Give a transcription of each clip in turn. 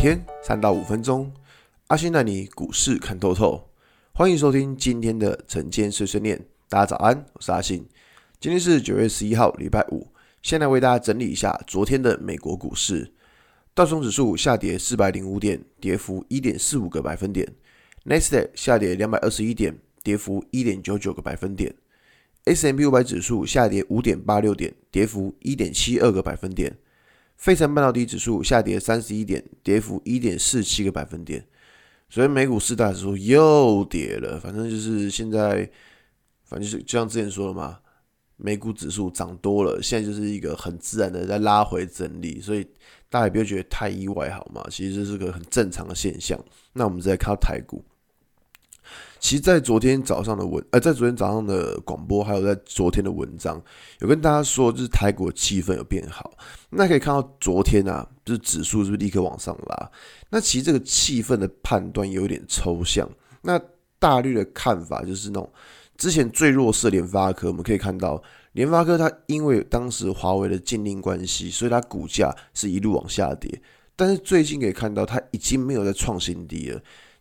天三到五分钟，阿信带你股市看透透。欢迎收听今天的晨间碎碎念。大家早安，我是阿信。今天是九月十一号，礼拜五。先来为大家整理一下昨天的美国股市。道琼指数下跌四百零五点，跌幅一点四五个百分点。纳斯达克下跌两百二十一点，跌幅一点九九个百分点。S M P 五百指数下跌五点八六点，跌幅一点七二个百分点。费城半导体指数下跌三十一点，跌幅一点四七个百分点。所以美股四大指数又跌了，反正就是现在，反正就是就像之前说的嘛，美股指数涨多了，现在就是一个很自然的在拉回整理，所以大家也不要觉得太意外，好吗？其实这是个很正常的现象。那我们再看台股。其实，在昨天早上的文，呃，在昨天早上的广播，还有在昨天的文章，有跟大家说，就是台股的气氛有变好。那可以看到，昨天啊，就是指数是不是立刻往上拉？那其实这个气氛的判断有点抽象。那大略的看法就是那种，之前最弱势的联发科，我们可以看到，联发科它因为当时华为的禁令关系，所以它股价是一路往下跌。但是最近可以看到，它已经没有再创新低了。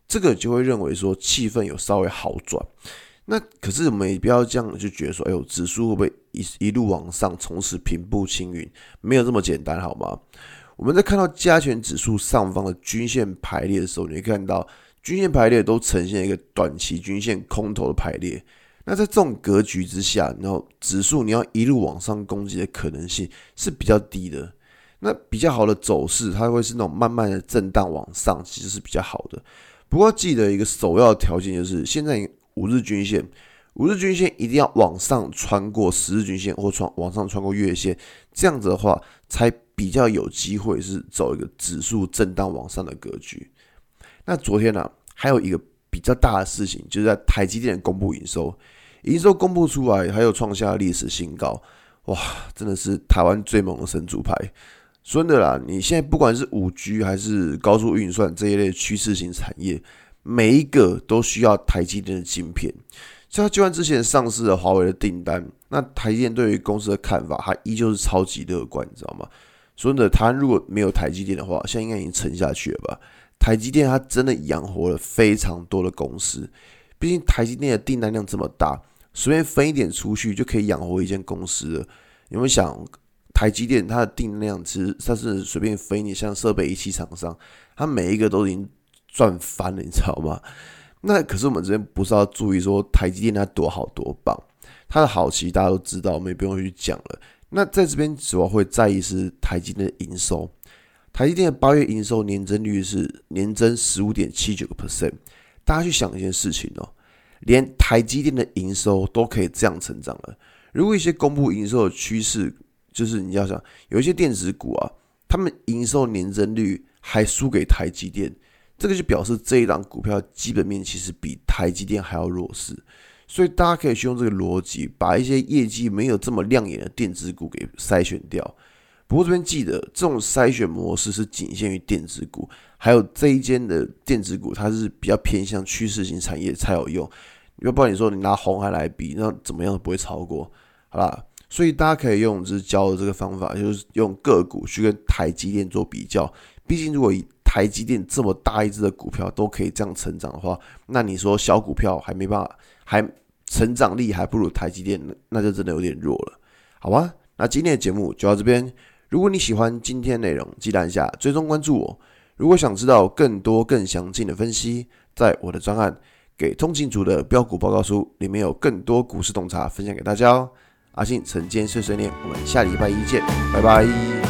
这个就会认为说气氛有稍微好转，那可是我们也不要这样就觉得说，哎呦，指数会不会一一路往上，从此平步青云？没有这么简单，好吗？我们在看到加权指数上方的均线排列的时候，你会看到均线排列都呈现一个短期均线空头的排列。那在这种格局之下，然后指数你要一路往上攻击的可能性是比较低的。那比较好的走势，它会是那种慢慢的震荡往上，其实是比较好的。不过记得一个首要条件就是，现在五日均线，五日均线一定要往上穿过十日均线，或穿往上穿过月线，这样子的话才比较有机会是走一个指数震荡往上的格局。那昨天呢、啊，还有一个比较大的事情，就是在台积电公布营收，营收公布出来，还有创下历史新高，哇，真的是台湾最猛的神主牌。说真的啦，你现在不管是五 G 还是高速运算这一类趋势型产业，每一个都需要台积电的晶片。像就像之前上市的华为的订单，那台积电对于公司的看法，它依旧是超级乐观，你知道吗？说真的，它如果没有台积电的话，现在应该已经沉下去了吧？台积电它真的养活了非常多的公司，毕竟台积电的订单量这么大，随便分一点出去就可以养活一间公司了。有没有想？台积电它的定量其实它是随便飞，你像设备仪器厂商，它每一个都已经赚翻了，你知道吗？那可是我们这边不是要注意说台积电它多好多棒，它的好其实大家都知道，我们也不用去讲了。那在这边主要会在意是台积电的营收，台积电的八月营收年增率是年增十五点七九个 percent。大家去想一件事情哦，连台积电的营收都可以这样成长了，如果一些公布营收的趋势。就是你要想，有一些电子股啊，他们营收年增率还输给台积电，这个就表示这一档股票基本面其实比台积电还要弱势。所以大家可以去用这个逻辑，把一些业绩没有这么亮眼的电子股给筛选掉。不过这边记得，这种筛选模式是仅限于电子股，还有这一间的电子股，它是比较偏向趋势型产业才有用。要不然你说你拿红海来比，那怎么样都不会超过，好啦？所以大家可以用就是教的这个方法，就是用个股去跟台积电做比较。毕竟如果以台积电这么大一只的股票都可以这样成长的话，那你说小股票还没办法，还成长力还不如台积电，那就真的有点弱了，好吧？那今天的节目就到这边。如果你喜欢今天内容，记得按下追踪关注我。如果想知道更多更详尽的分析，在我的专案《给通勤族的标股报告书》里面有更多股市洞察分享给大家哦。阿信晨间碎碎念，我们下礼拜一见，拜拜。